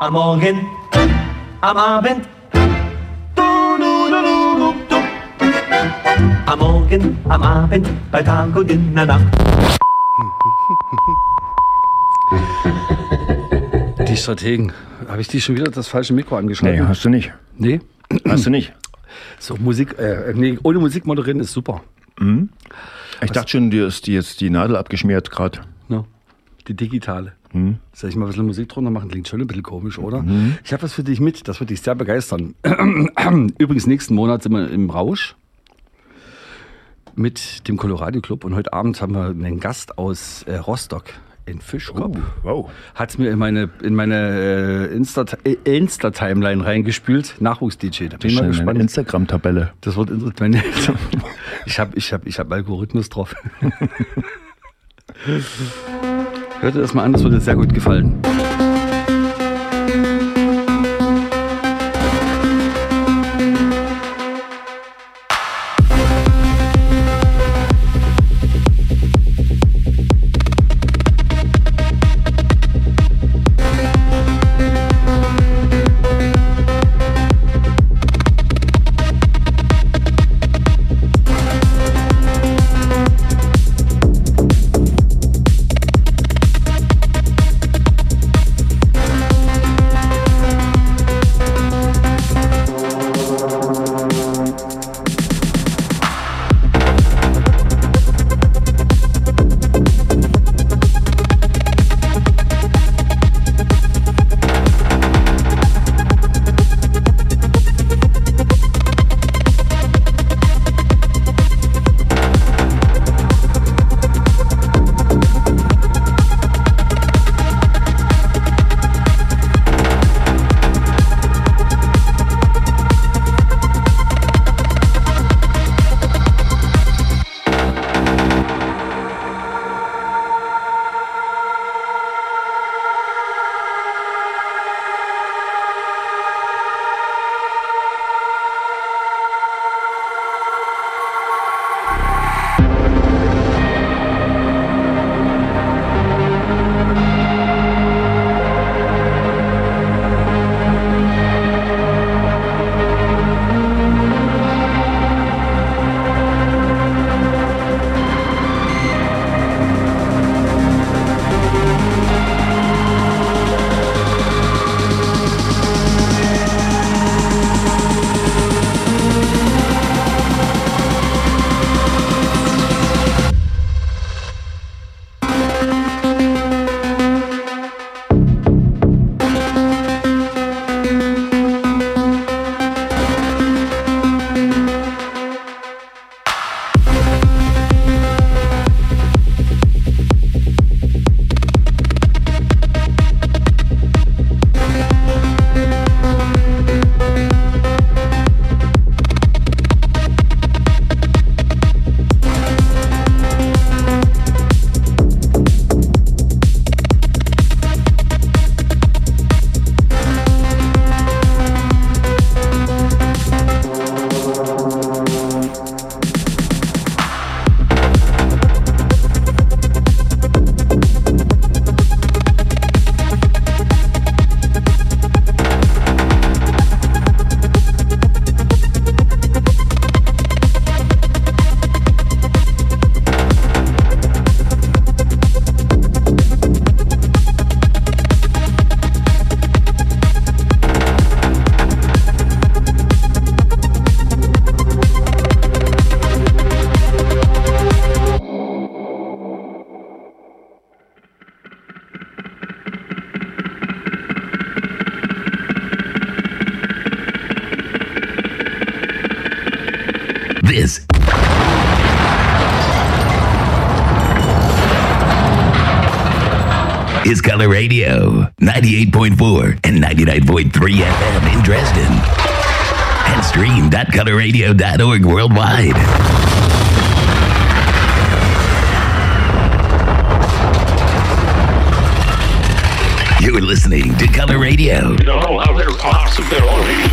Am Morgen, am Abend. Am Morgen, am Abend, bei Tag und in der Nacht. Die Strategen. Habe ich die schon wieder das falsche Mikro Nee, angeschaltet? hast du nicht. Nee? Hast du nicht. So, Musik, äh, nee, ohne Musik moderieren ist super. Ich dachte schon, dir ist die jetzt die Nadel abgeschmiert gerade. Ne? Die digitale. Soll ich mal ein bisschen Musik drunter machen? Klingt schon ein bisschen komisch, oder? Ich habe was für dich mit, das wird dich sehr begeistern. Übrigens, nächsten Monat sind wir im Rausch mit dem Colorado Club und heute Abend haben wir einen Gast aus äh, Rostock in Fischkopf. wow. Hat es mir in meine, in meine äh, Insta- äh, Insta-Timeline reingespült. Nachwuchs-DJ. Da bin ich mal gespannt. Instagram-Tabelle. Das wird interessant. ich habe ich hab, ich hab Algorithmus drauf. Hört ihr das mal an, das würde sehr gut gefallen. ColorRadio.org worldwide. You're listening to Color Radio. Awesome they're.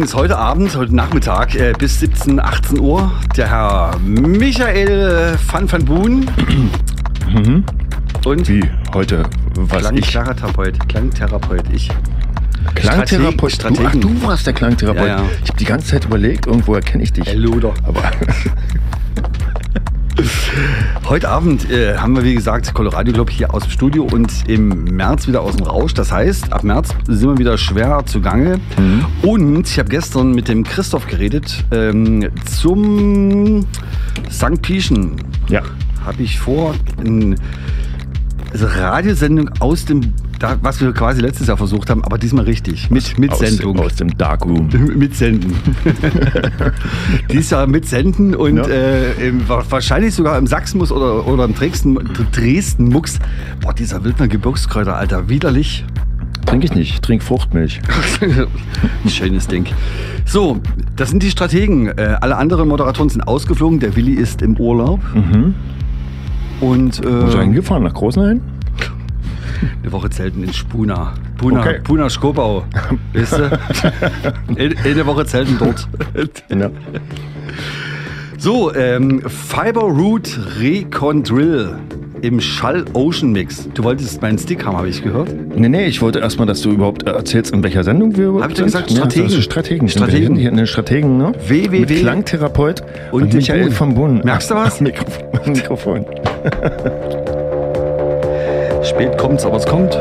Übrigens heute Abend, heute Nachmittag äh, bis 17, 18 Uhr der Herr Michael van van Boon und Wie heute, was ich. Klangtherapeut, Klangtherapeut, ich. Klangtherapeut. Strategen- Du, ach, du warst der Klangtherapeut. Ja, ja. Ich habe die ganze Zeit überlegt, irgendwo erkenne ich dich. Herr Luder. Aber Heute Abend äh, haben wir, wie gesagt, Colorado Club hier aus dem Studio und im März wieder aus dem Rausch. Das heißt, ab März sind wir wieder schwer zugange. Und ich habe gestern mit dem Christoph geredet ähm, zum St. Pieschen. ja, Habe ich vor, eine Radiosendung aus dem, da, was wir quasi letztes Jahr versucht haben, aber diesmal richtig. Mit, mit aus, Sendung. aus dem Darkroom. Mit Senden. Dies Jahr mit Senden und Ja. äh, im, wa- wahrscheinlich sogar im Sachsenmus oder, oder im Dresden, Dresden-Mux. Boah, dieser Wildner Gebirgskräuter, Alter, widerlich. Trinke ich nicht, ich trinke Fruchtmilch. Ein Schönes Ding. So, das sind die Strategen. Äh, alle anderen Moderatoren sind ausgeflogen. Der Willi ist im Urlaub. Und Wo ist er äh, hingefahren? Nach Großenhain? Eine Woche zelten in Spuna. Puna, Okay. Puna Skopau. Weißt du? In- Eine Woche zelten dort. Ja. So, ähm, Fiber Root Recon Drill im Schall Ocean Mix. Du wolltest meinen Stick haben, habe ich gehört. Nee, nee, ich wollte erstmal, dass du überhaupt erzählst, in welcher Sendung wir überhaupt Hab ich sind. gesagt, Strategen. Ja, Strategen. Strategen. Hier in den Strategen, ne? www. Mit Klangtherapeut Und und, Michael Boon. von Boon. Merkst du was? Mikrofon. Mikrofon. Spät kommt's, aber es kommt.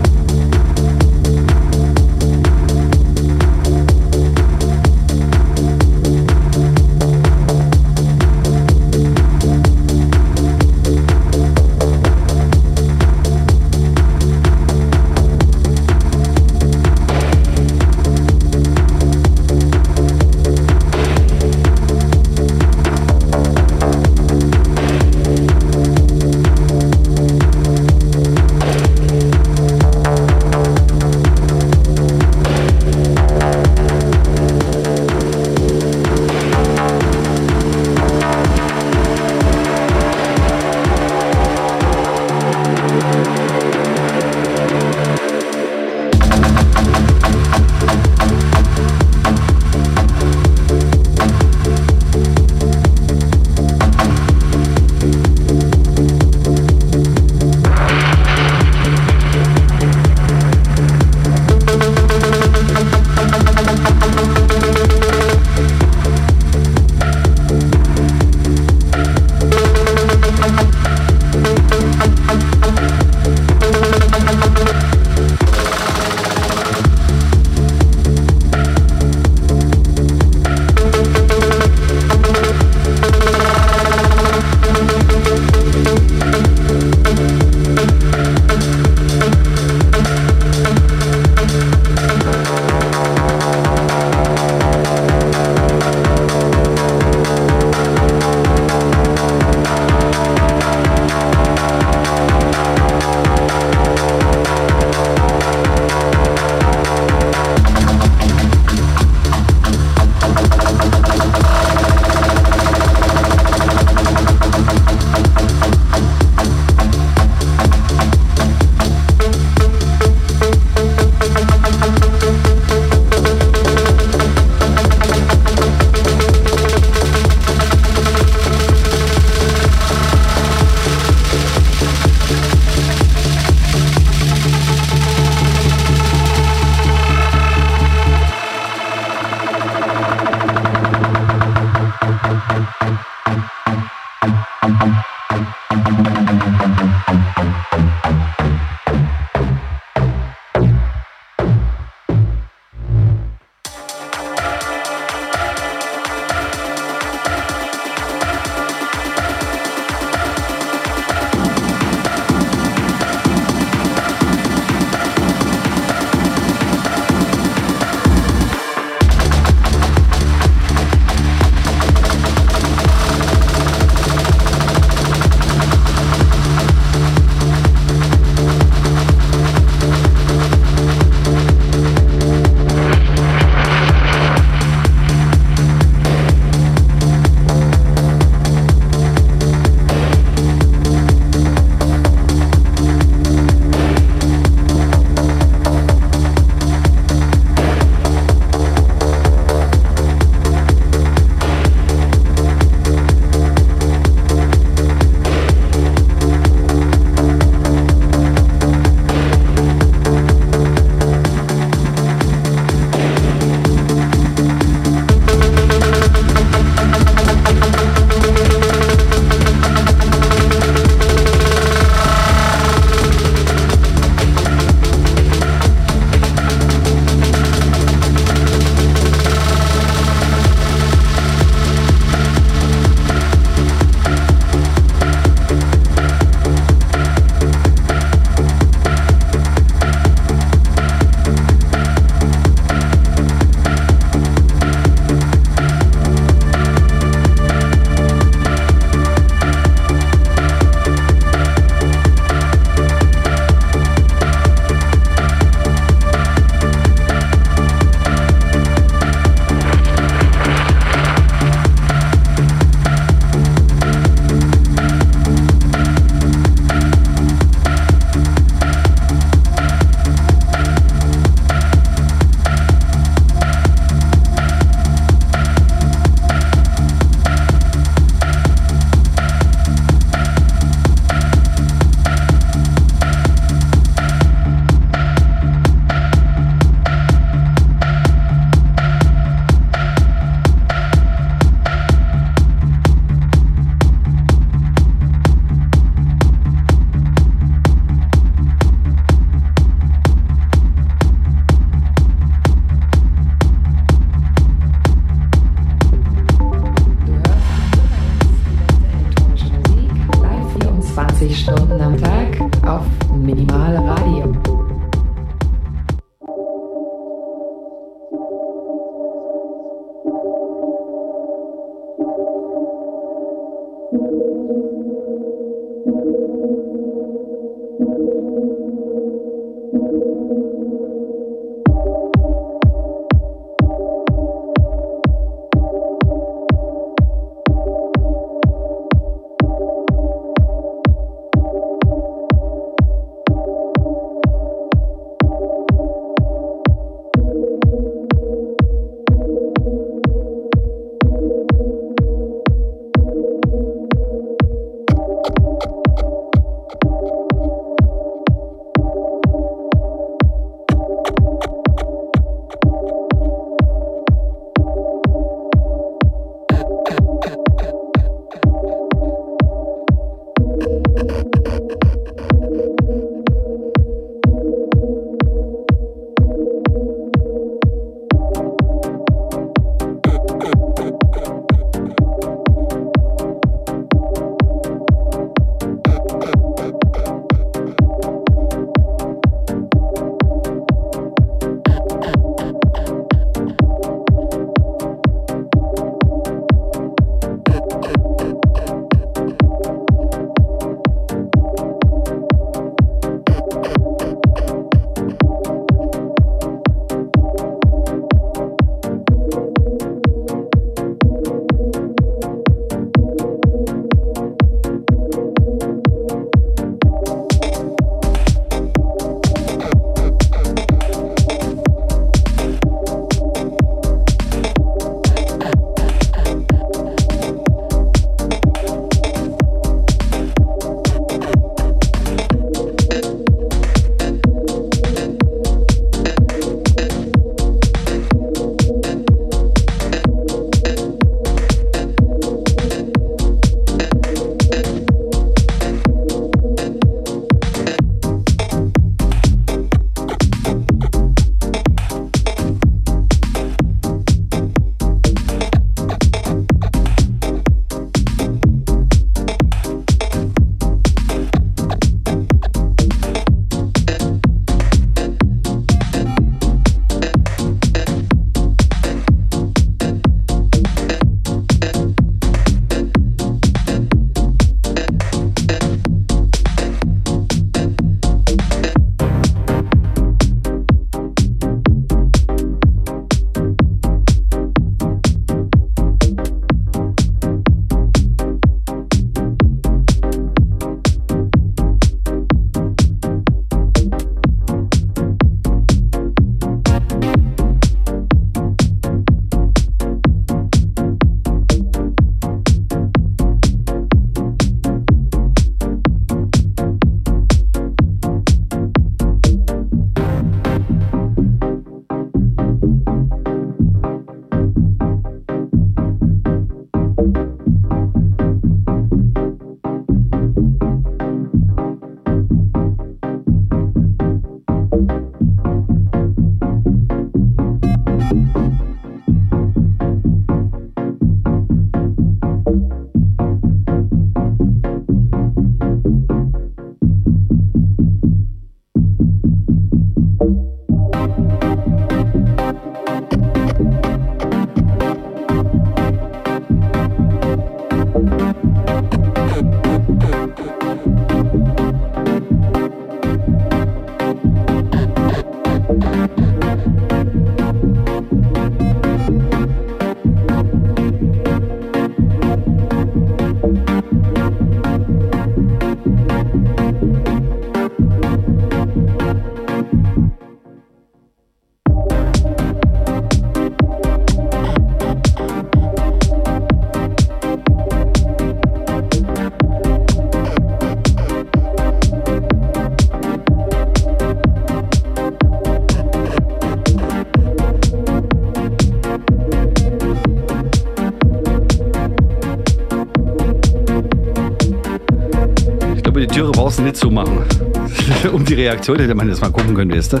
Reaktion hätte man jetzt mal gucken können, weißt du?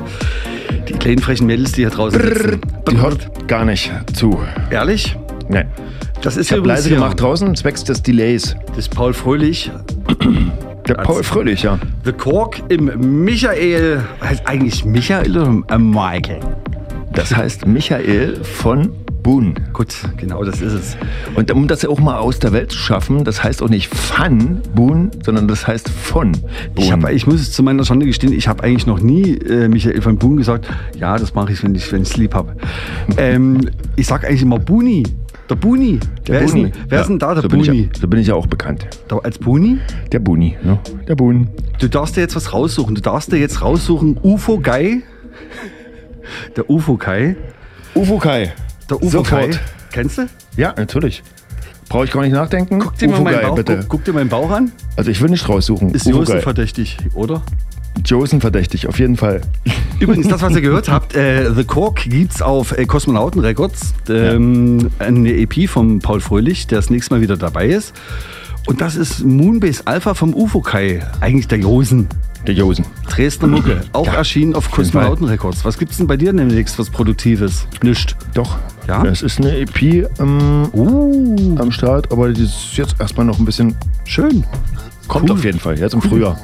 Die kleinen frechen Mädels, die hier draußen sitzen. Die hört gar nicht zu. Ehrlich? Nee. Das ist Ich habe leise gemacht draußen, zwecks des Delays. Das ist Paul Fröhlich. Der Paul Fröhlich, ja. The Cork im Michael. Heißt eigentlich Michael oder Michael? Das heißt Michael von Boon. Gut, genau das ist es. Und um das auch mal aus der Welt zu schaffen, das heißt auch nicht Fun Boon, sondern das heißt von Boon. Ich, hab, ich muss es zu meiner Schande gestehen, ich habe eigentlich noch nie äh, Michael von Boon gesagt. Ja, das mache ich, wenn ich es lieb habe. ähm, ich sage eigentlich immer Buni. Der Buni. Der wer Buni. Ist, denn, wer ist denn da, der so bin ich Buni? ja- So bin ich ja auch bekannt. Da, als Buni? Der Buni, ne? Der Boon. Du darfst dir jetzt was raussuchen. Du darfst dir jetzt raussuchen UFO Guy. Der UFO Kai. Ufo Kai. Der UFO Sofort. Kai. Kennst du? Ja, natürlich. Brauche ich gar nicht nachdenken. Guck dir mal meinen Bauch, bitte. guck, guck dir meinen Bauch an. Also ich will nicht raussuchen. Ist Josen verdächtig, oder? Josen verdächtig, auf jeden Fall. Übrigens, das, was ihr gehört habt, äh, The Cork gibt's auf äh, Kosmonauten Records. Ähm, eine EP von Paul Fröhlich, der das nächste Mal wieder dabei ist. Und das ist Moonbase Alpha vom UFO Kai, eigentlich der Josen. Der Josen. Dresdner Mucke, auch Ja, erschienen auf Kosmonauten Records. Was gibt's denn bei dir demnächst, was Produktives? Nischt. Doch. Ja? Es ist eine EP ähm, Uh, am Start, aber die ist jetzt erstmal noch ein bisschen. schön. Kommt Cool. auf jeden Fall, jetzt im Frühjahr.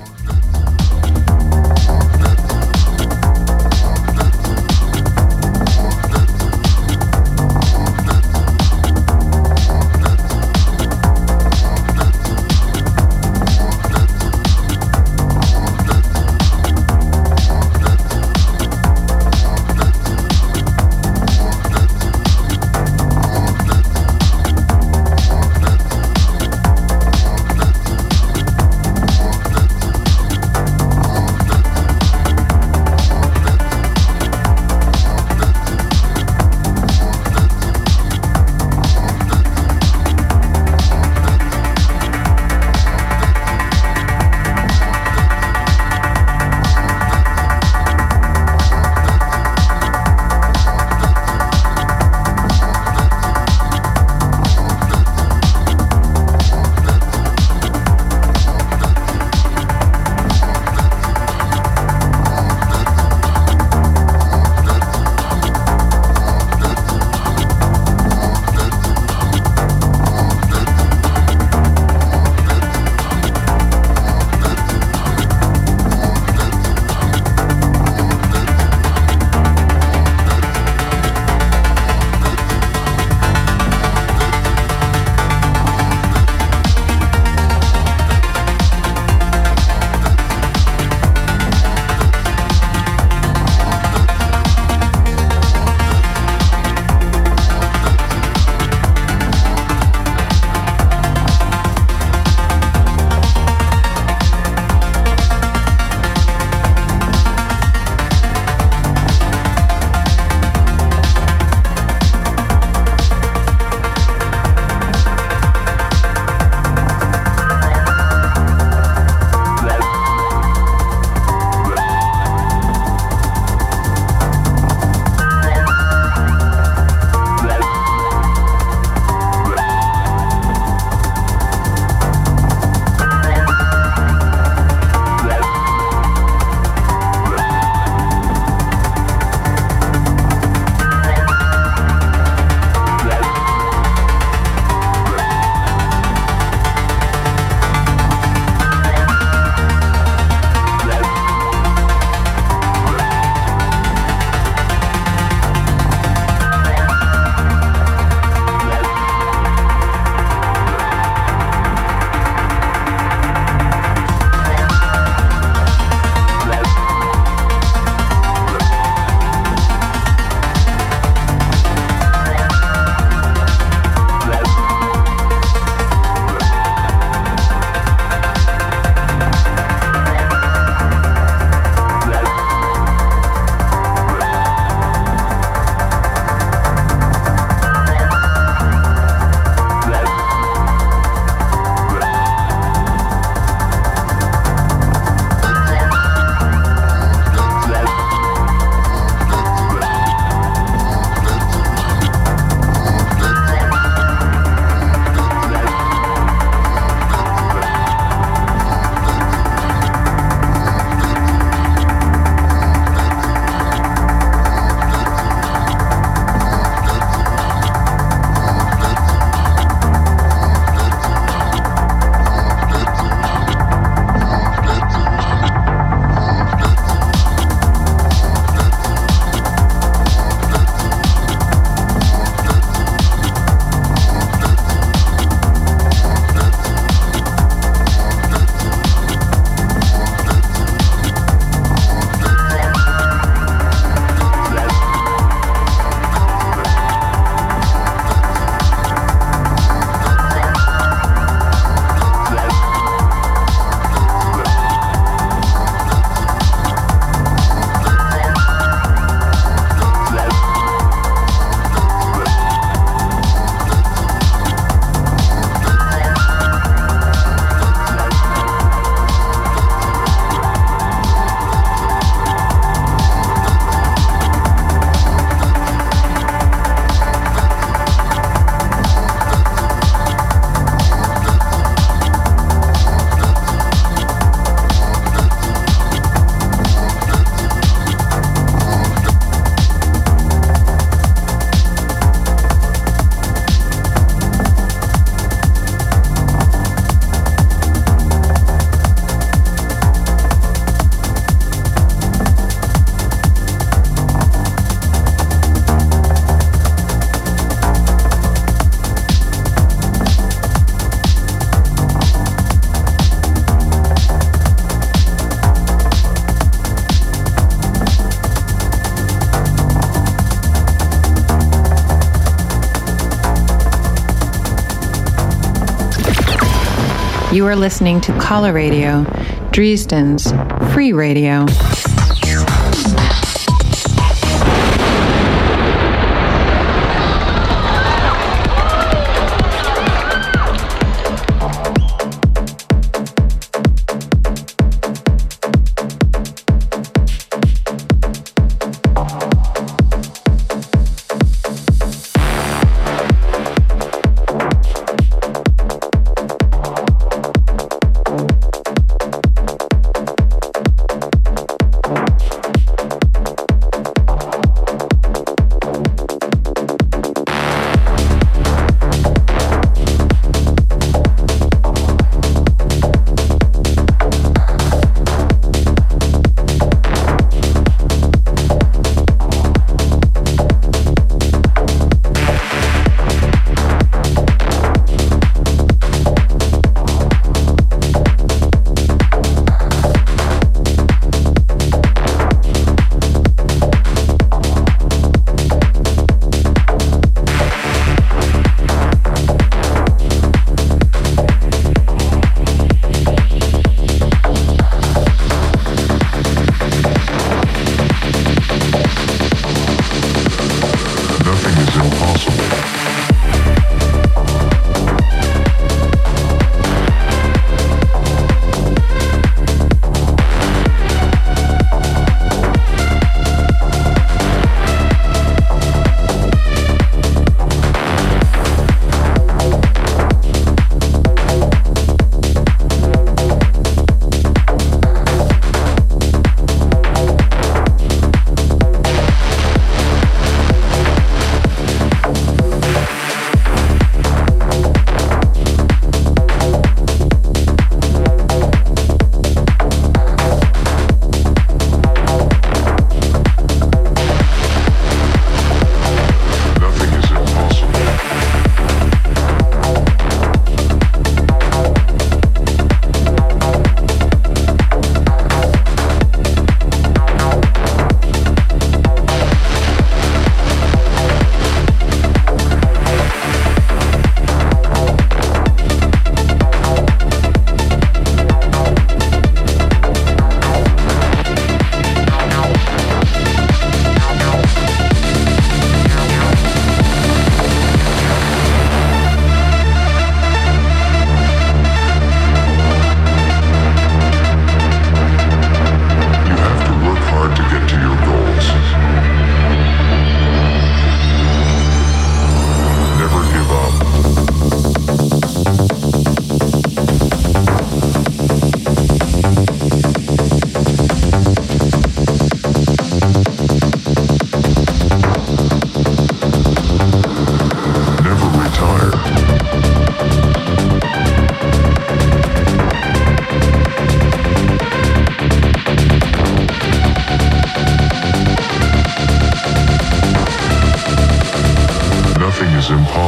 You are listening to Color Radio, Dresden's free radio.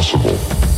possible.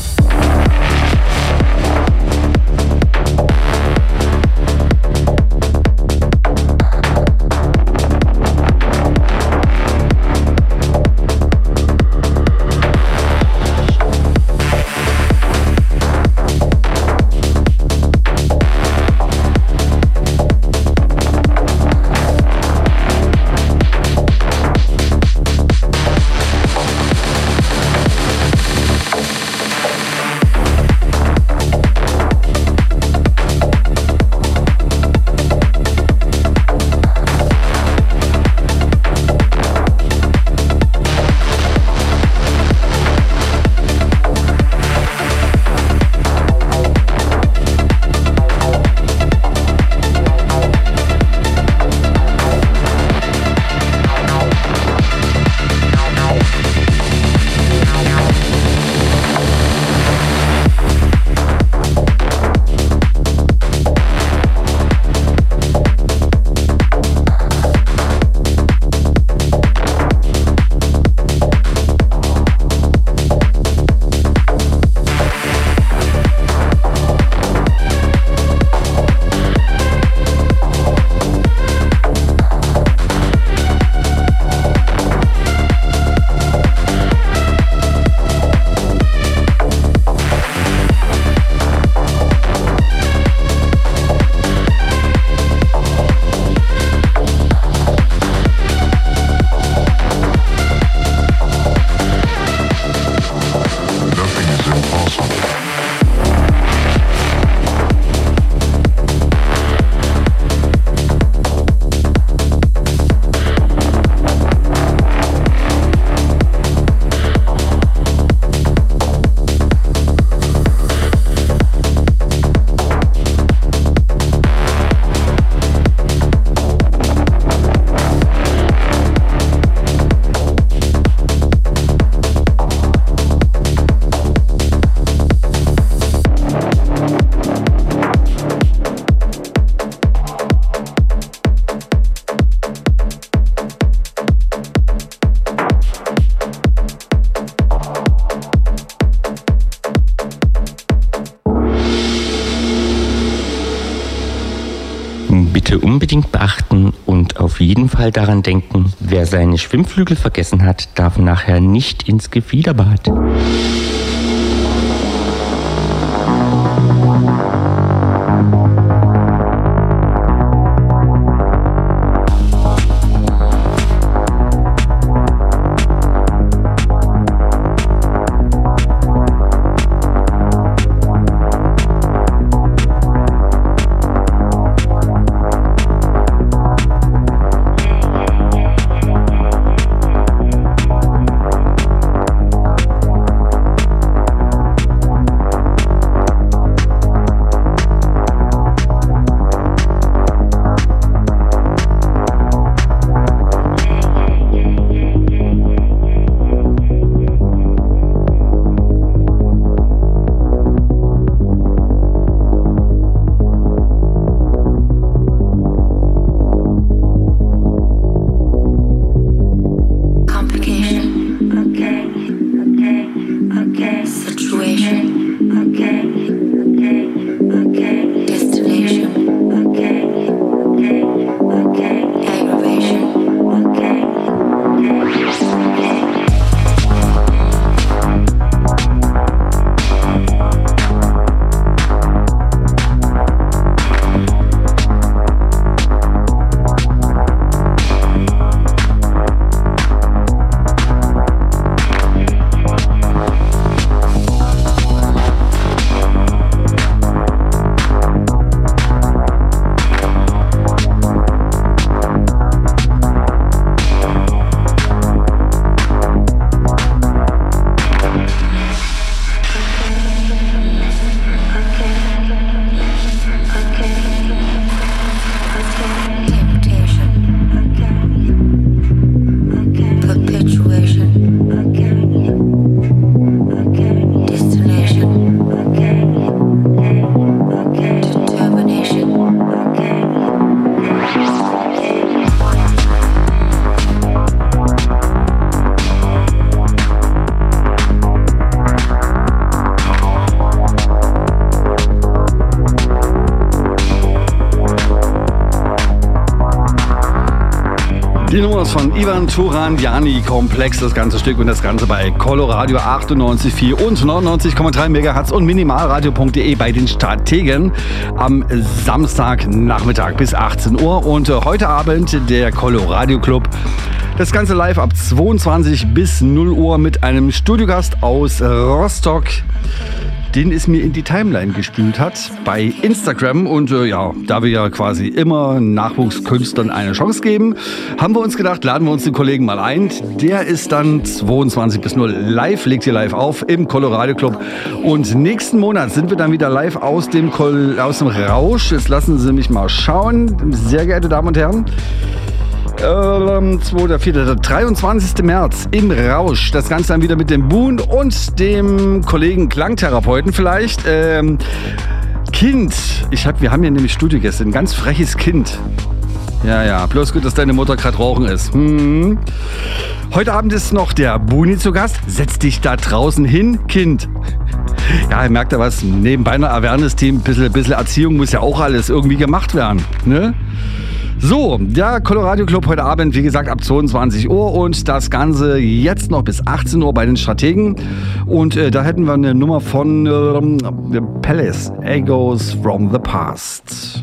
Seine Schwimmflügel vergessen hat, darf nachher nicht ins Gefiederbad. Von Ivan Turanjani Komplex, das ganze Stück und das Ganze bei Coloradio 98,4 und 99,3 MHz und minimalradio.de bei den Strategen am Samstagnachmittag bis 18 Uhr und äh, heute Abend der Coloradio Club. Das Ganze live ab 22 bis 0 Uhr mit einem Studiogast aus Rostock den es mir in die Timeline gespült hat bei Instagram. Und äh, ja, da wir ja quasi immer Nachwuchskünstlern eine Chance geben, haben wir uns gedacht, laden wir uns den Kollegen mal ein. Der ist dann 22 bis 0 live, legt hier live auf im Colorado Club. Und nächsten Monat sind wir dann wieder live aus dem, Kol aus dem Rausch. Jetzt lassen Sie mich mal schauen, sehr geehrte Damen und Herren. Ähm, 2. 4. Der 23. März im Rausch. Das Ganze dann wieder mit dem Boon und dem Kollegen Klangtherapeuten vielleicht. Ähm, kind. Ich hab, wir haben hier nämlich Studiogäste. Ein ganz freches Kind. Ja, ja. Bloß gut, dass deine Mutter gerade rauchen ist. Hm. Heute Abend ist noch der Buni zu Gast. Setz dich da draußen hin, Kind. Ja, ihr merkt ja was. Nebenbei einer Awareness-Team, bisschen, bisschen Erziehung muss ja auch alles irgendwie gemacht werden. Ne? So, der Colorado Club heute Abend, wie gesagt, ab 22 Uhr und das Ganze jetzt noch bis 18 Uhr bei den Strategen. Und äh, da hätten wir eine Nummer von ähm, The Palace, Egos from the Past.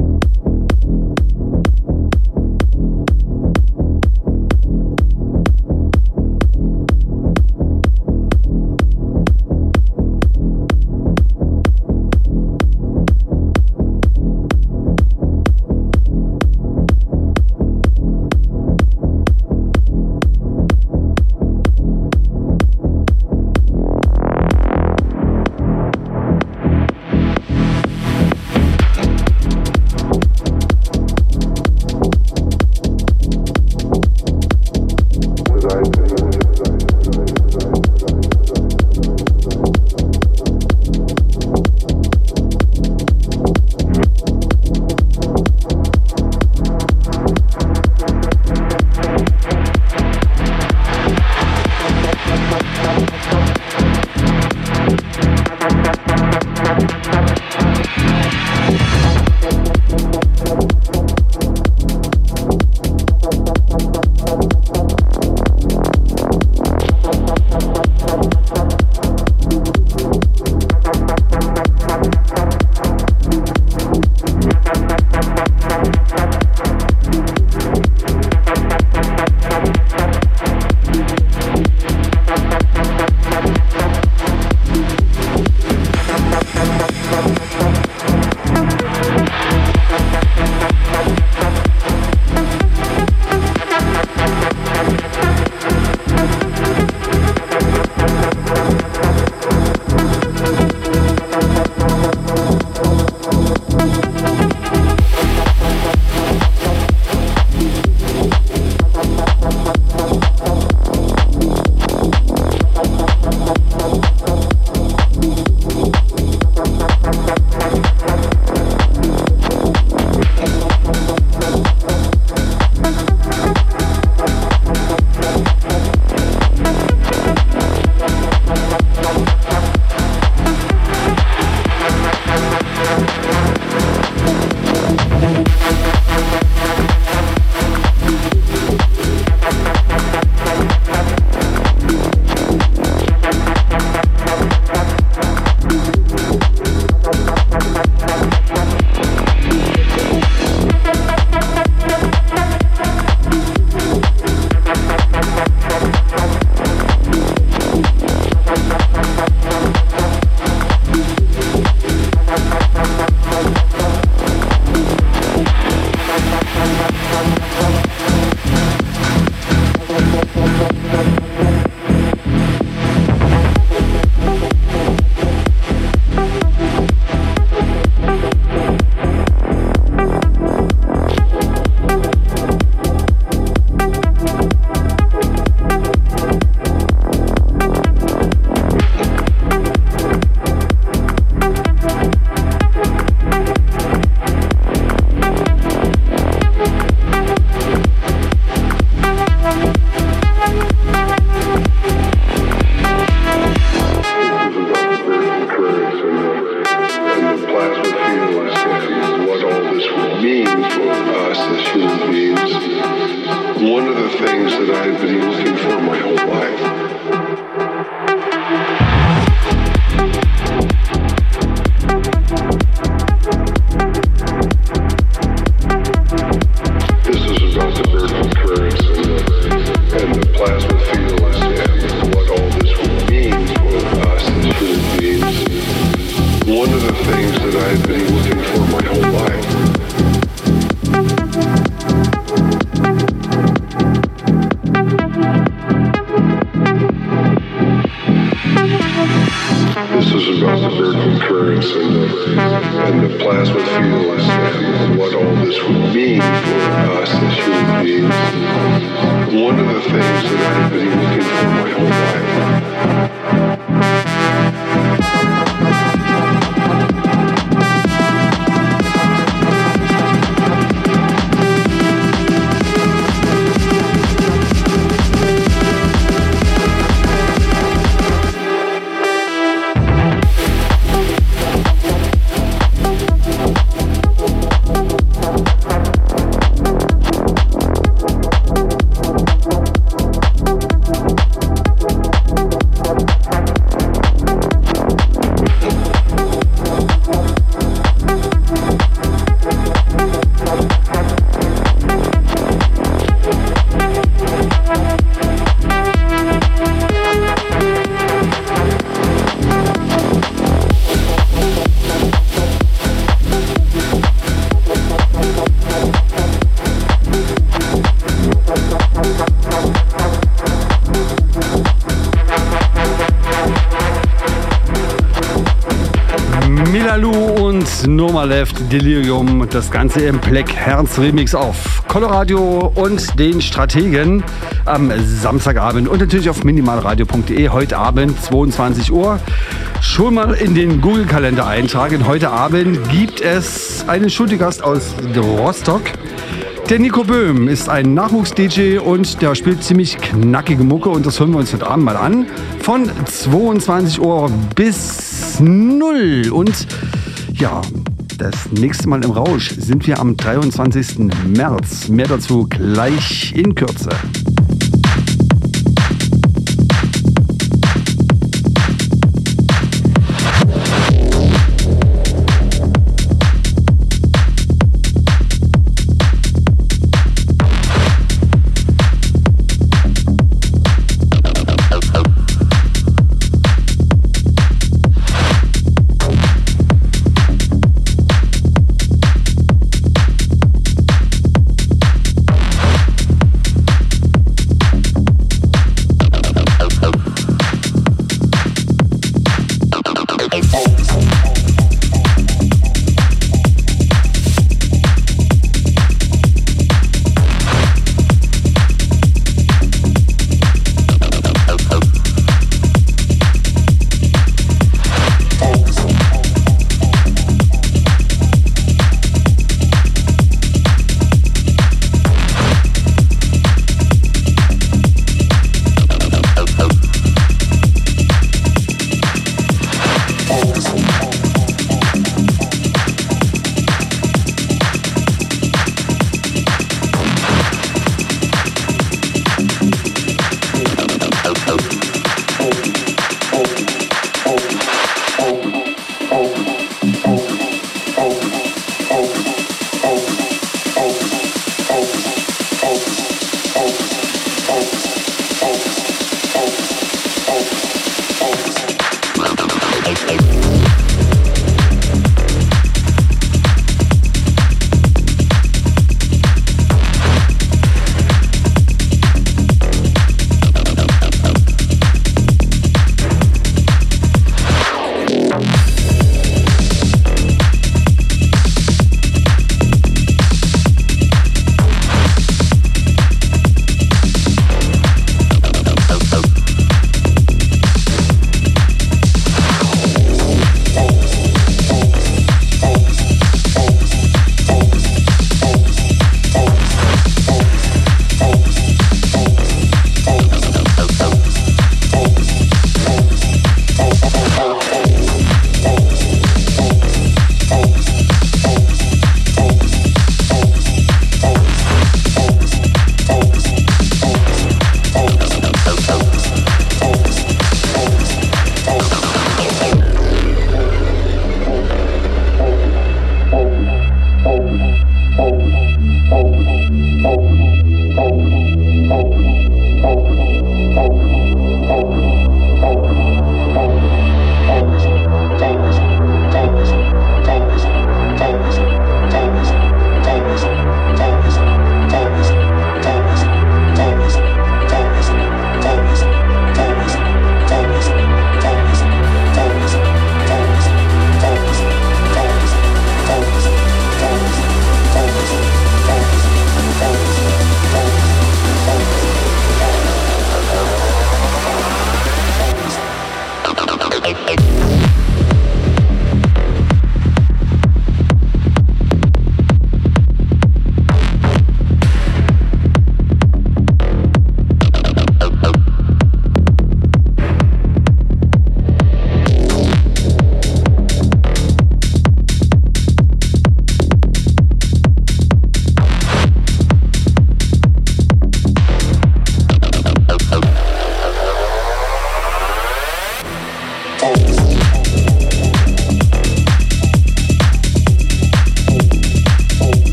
Delirium, das Ganze im Black Herz Remix auf Coloradio und den Strategen am Samstagabend und natürlich auf minimalradio.de heute Abend 22 Uhr. Schon mal in den Google-Kalender eintragen. Heute Abend gibt es einen Studiogast aus Rostock. Der Nico Böhm ist ein Nachwuchs-DJ und der spielt ziemlich knackige Mucke und das hören wir uns heute Abend mal an. Von 22 Uhr bis 0 und ja, das nächste Mal im Rausch sind wir am 23. März. Mehr dazu gleich in Kürze.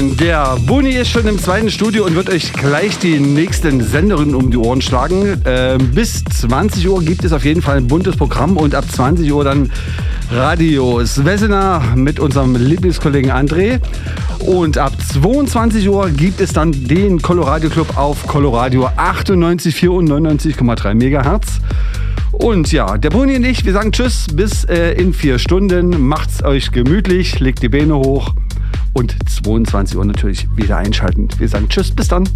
Lieben, der Buni ist schon im zweiten Studio und wird euch gleich die nächsten Senderinnen um die Ohren schlagen. Ähm, bis 20 Uhr gibt es auf jeden Fall ein buntes Programm und ab 20 Uhr dann Radio Svesena mit unserem Lieblingskollegen André. Und ab 22 Uhr gibt es dann den Coloradio Club auf Coloradio 98,4 und 99,3 Megahertz. Und ja, der Buni und ich, wir sagen Tschüss bis äh, in vier Stunden. Macht's euch gemütlich, legt die Beine hoch und 22 Uhr natürlich wieder einschalten. Wir sagen Tschüss, bis dann.